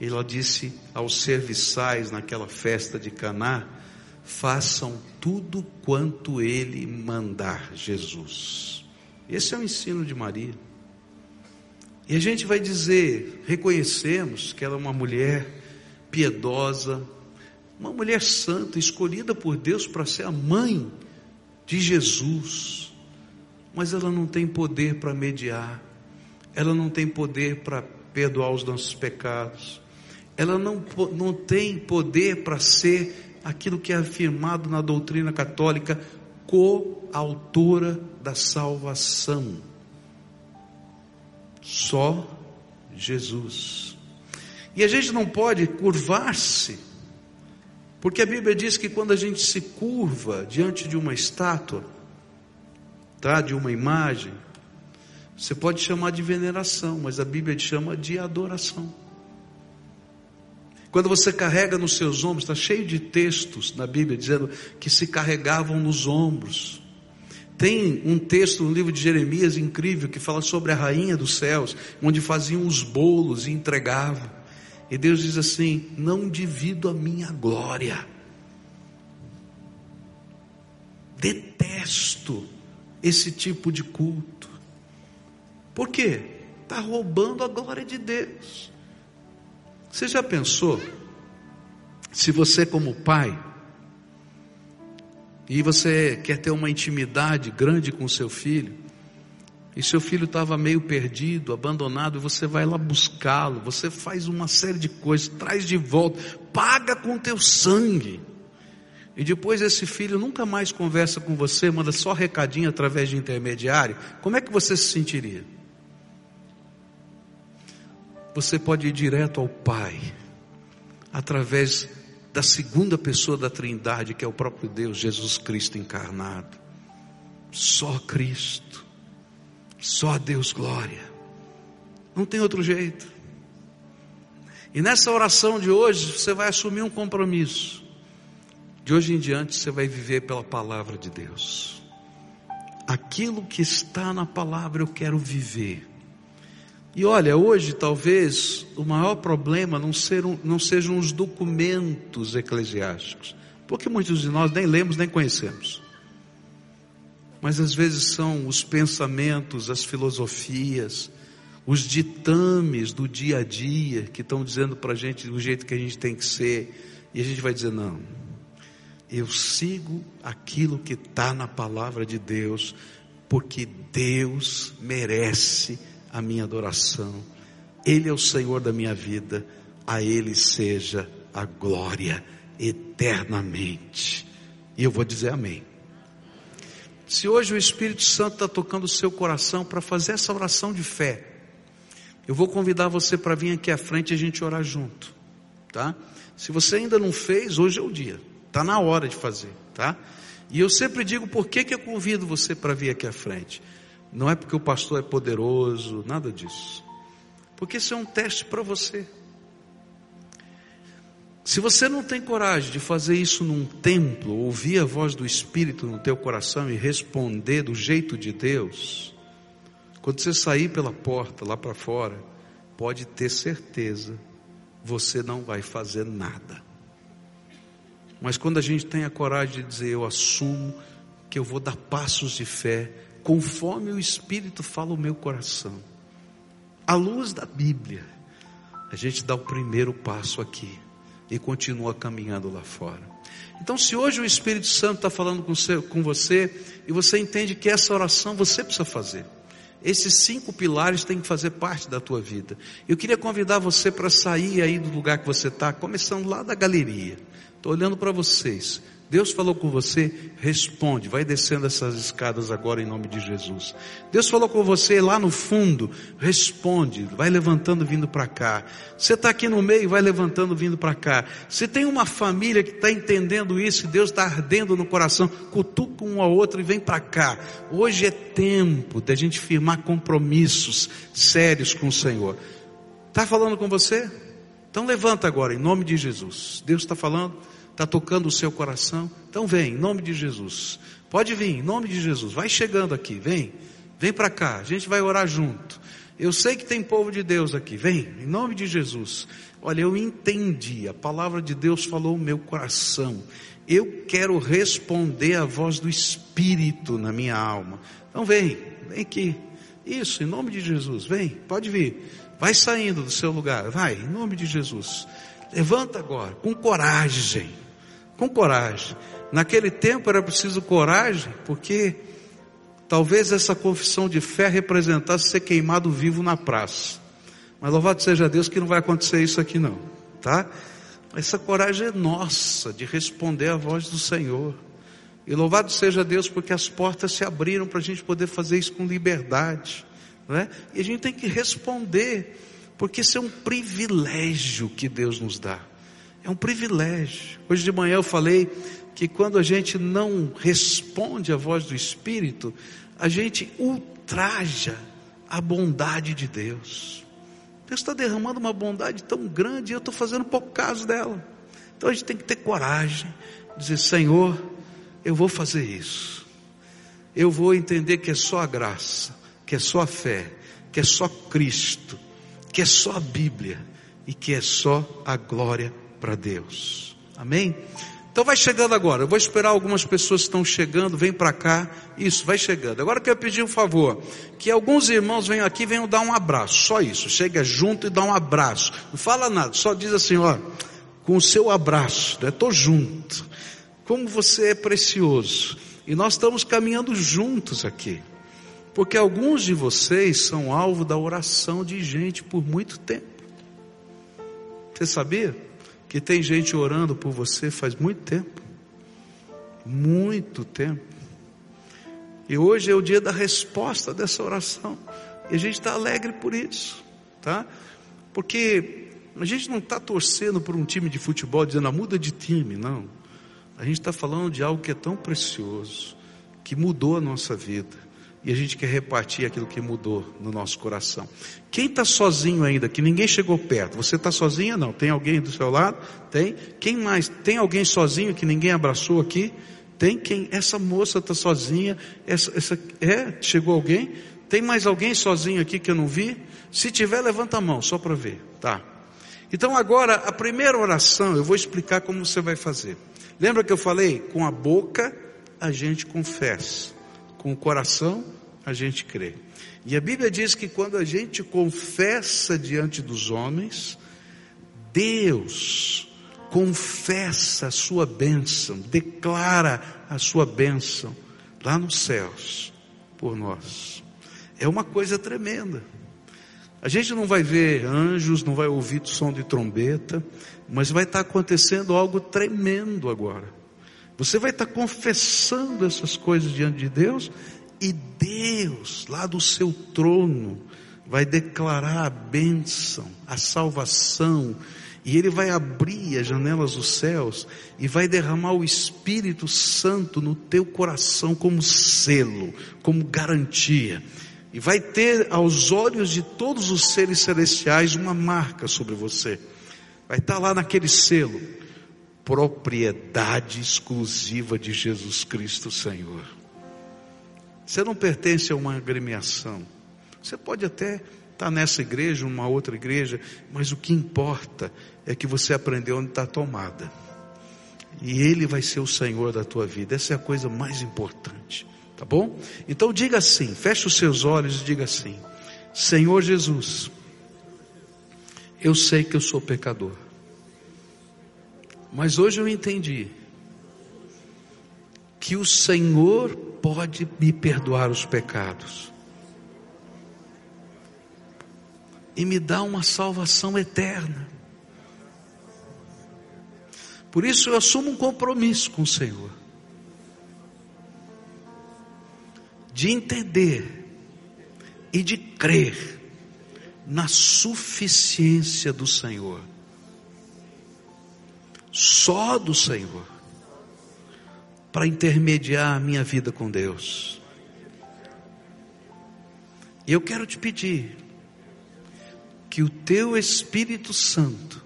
ela disse aos serviçais naquela festa de Caná: façam tudo quanto ele mandar, Jesus. Esse é o ensino de Maria. E a gente vai dizer, reconhecemos que ela é uma mulher piedosa, uma mulher santa, escolhida por Deus para ser a mãe de Jesus, mas ela não tem poder para mediar, ela não tem poder para perdoar os nossos pecados, ela não, não tem poder para ser aquilo que é afirmado na doutrina católica, coautora da salvação. Só Jesus. E a gente não pode curvar-se porque a Bíblia diz que quando a gente se curva diante de uma estátua, tá, de uma imagem, você pode chamar de veneração, mas a Bíblia chama de adoração. Quando você carrega nos seus ombros, está cheio de textos na Bíblia dizendo que se carregavam nos ombros. Tem um texto no livro de Jeremias incrível que fala sobre a rainha dos céus, onde faziam os bolos e entregavam. E Deus diz assim: não divido a minha glória. Detesto esse tipo de culto. Por quê? Está roubando a glória de Deus. Você já pensou? Se você, como pai, e você quer ter uma intimidade grande com seu filho, e seu filho estava meio perdido, abandonado, você vai lá buscá-lo, você faz uma série de coisas, traz de volta, paga com teu sangue. E depois esse filho nunca mais conversa com você, manda só recadinho através de intermediário. Como é que você se sentiria? Você pode ir direto ao Pai, através da segunda pessoa da Trindade, que é o próprio Deus, Jesus Cristo encarnado. Só Cristo. Só Deus glória. Não tem outro jeito. E nessa oração de hoje, você vai assumir um compromisso. De hoje em diante, você vai viver pela palavra de Deus. Aquilo que está na palavra eu quero viver. E olha, hoje talvez o maior problema não, ser não sejam os documentos eclesiásticos, porque muitos de nós nem lemos nem conhecemos. Mas às vezes são os pensamentos, as filosofias, os ditames do dia a dia que estão dizendo para a gente do jeito que a gente tem que ser, e a gente vai dizer: não, eu sigo aquilo que está na palavra de Deus, porque Deus merece a minha adoração, Ele é o Senhor da minha vida, a Ele seja a glória eternamente. E eu vou dizer amém. Se hoje o Espírito Santo está tocando o seu coração para fazer essa oração de fé, eu vou convidar você para vir aqui à frente e a gente orar junto, tá? Se você ainda não fez, hoje é o dia, está na hora de fazer, tá? E eu sempre digo por que, que eu convido você para vir aqui à frente. Não é porque o pastor é poderoso, nada disso. Porque isso é um teste para você. Se você não tem coragem de fazer isso num templo, ouvir a voz do Espírito no teu coração e responder do jeito de Deus, quando você sair pela porta lá para fora, pode ter certeza, você não vai fazer nada. Mas quando a gente tem a coragem de dizer, eu assumo que eu vou dar passos de fé, conforme o Espírito fala o meu coração, à luz da Bíblia, a gente dá o primeiro passo aqui e continua caminhando lá fora. Então, se hoje o Espírito Santo está falando com você e você entende que essa oração você precisa fazer, esses cinco pilares têm que fazer parte da tua vida. Eu queria convidar você para sair aí do lugar que você está, começando lá da galeria. Estou olhando para vocês. Deus falou com você, responde, vai descendo essas escadas agora em nome de Jesus. Deus falou com você lá no fundo, responde, vai levantando vindo para cá. Você está aqui no meio, vai levantando vindo para cá. Se tem uma família que está entendendo isso, Deus está ardendo no coração, cutuca um ao outro e vem para cá. Hoje é tempo da gente firmar compromissos sérios com o Senhor. Está falando com você? Então levanta agora, em nome de Jesus. Deus está falando está tocando o seu coração, então vem, em nome de Jesus. Pode vir, em nome de Jesus. Vai chegando aqui, vem. Vem para cá, a gente vai orar junto. Eu sei que tem povo de Deus aqui, vem, em nome de Jesus. Olha, eu entendi, a palavra de Deus falou o meu coração. Eu quero responder à voz do Espírito na minha alma. Então vem, vem aqui. Isso, em nome de Jesus, vem, pode vir. Vai saindo do seu lugar, vai, em nome de Jesus. Levanta agora, com coragem com coragem. Naquele tempo era preciso coragem, porque talvez essa confissão de fé representasse ser queimado vivo na praça. Mas louvado seja Deus que não vai acontecer isso aqui não, tá? Essa coragem é nossa de responder à voz do Senhor. E louvado seja Deus porque as portas se abriram para a gente poder fazer isso com liberdade. Não é? E a gente tem que responder, porque isso é um privilégio que Deus nos dá. É um privilégio. Hoje de manhã eu falei que quando a gente não responde à voz do Espírito, a gente ultraja a bondade de Deus. Deus está derramando uma bondade tão grande e eu estou fazendo pouco caso dela. Então a gente tem que ter coragem, dizer: Senhor, eu vou fazer isso. Eu vou entender que é só a graça, que é só a fé, que é só Cristo, que é só a Bíblia e que é só a glória para Deus. Amém? Então vai chegando agora. Eu vou esperar algumas pessoas que estão chegando, vem para cá. Isso, vai chegando. Agora eu quero pedir um favor, que alguns irmãos venham aqui, venham dar um abraço. Só isso. Chega junto e dá um abraço. Não fala nada, só diz assim, ó, com o seu abraço, né? Tô junto. Como você é precioso. E nós estamos caminhando juntos aqui. Porque alguns de vocês são alvo da oração de gente por muito tempo. Você sabia? Que tem gente orando por você faz muito tempo. Muito tempo. E hoje é o dia da resposta dessa oração. E a gente está alegre por isso, tá? Porque a gente não está torcendo por um time de futebol dizendo, a ah, muda de time, não. A gente está falando de algo que é tão precioso, que mudou a nossa vida. E a gente quer repartir aquilo que mudou no nosso coração. Quem está sozinho ainda, que ninguém chegou perto? Você está sozinha? Não. Tem alguém do seu lado? Tem. Quem mais? Tem alguém sozinho que ninguém abraçou aqui? Tem quem? Essa moça está sozinha. Essa, essa, é? Chegou alguém? Tem mais alguém sozinho aqui que eu não vi? Se tiver, levanta a mão, só para ver. Tá. Então agora, a primeira oração, eu vou explicar como você vai fazer. Lembra que eu falei? Com a boca a gente confessa, com o coração a gente crê. E a Bíblia diz que quando a gente confessa diante dos homens, Deus confessa a sua bênção, declara a sua bênção lá nos céus por nós. É uma coisa tremenda. A gente não vai ver anjos, não vai ouvir som de trombeta, mas vai estar acontecendo algo tremendo agora. Você vai estar confessando essas coisas diante de Deus e Deus, lá do seu trono, vai declarar a bênção, a salvação, e Ele vai abrir as janelas dos céus e vai derramar o Espírito Santo no teu coração como selo, como garantia. E vai ter aos olhos de todos os seres celestiais uma marca sobre você. Vai estar lá naquele selo, propriedade exclusiva de Jesus Cristo Senhor. Você não pertence a uma agremiação. Você pode até estar nessa igreja, numa outra igreja, mas o que importa é que você aprendeu onde está a tomada. E Ele vai ser o Senhor da tua vida. Essa é a coisa mais importante. Tá bom? Então diga assim, feche os seus olhos e diga assim: Senhor Jesus, eu sei que eu sou pecador. Mas hoje eu entendi que o Senhor pode me perdoar os pecados e me dar uma salvação eterna. Por isso eu assumo um compromisso com o Senhor de entender e de crer na suficiência do Senhor, só do Senhor, para intermediar a minha vida com Deus. E eu quero te pedir que o teu Espírito Santo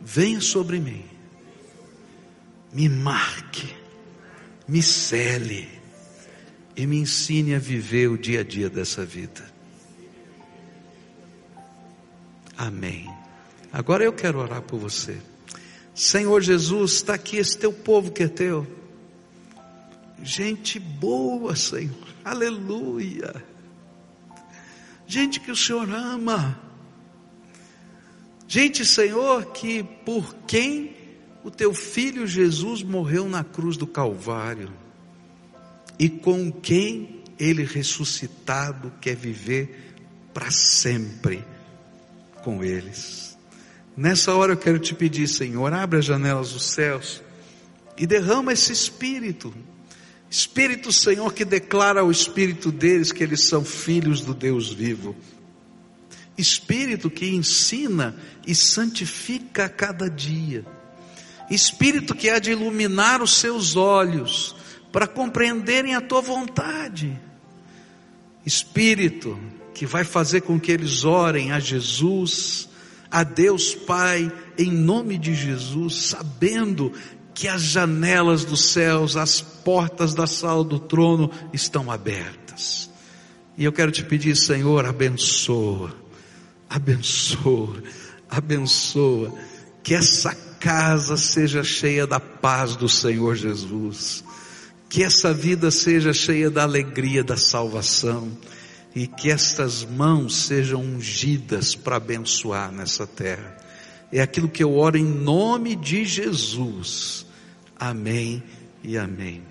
venha sobre mim, me marque, me cele e me ensine a viver o dia a dia dessa vida. Amém. Agora eu quero orar por você. Senhor Jesus, está aqui esse teu povo que é teu. Gente boa, Senhor. Aleluia. Gente que o Senhor ama. Gente, Senhor, que por quem o teu filho Jesus morreu na cruz do Calvário e com quem ele ressuscitado quer viver para sempre com eles. Nessa hora eu quero te pedir, Senhor, abre as janelas dos céus e derrama esse espírito. Espírito, Senhor, que declara ao espírito deles que eles são filhos do Deus vivo. Espírito que ensina e santifica a cada dia. Espírito que há de iluminar os seus olhos para compreenderem a tua vontade. Espírito que vai fazer com que eles orem a Jesus, a Deus Pai, em nome de Jesus, sabendo que as janelas dos céus, as portas da sala do trono estão abertas. E eu quero te pedir, Senhor, abençoa, abençoa, abençoa, que essa casa seja cheia da paz do Senhor Jesus que essa vida seja cheia da alegria da salvação e que estas mãos sejam ungidas para abençoar nessa terra. É aquilo que eu oro em nome de Jesus. Amém e amém.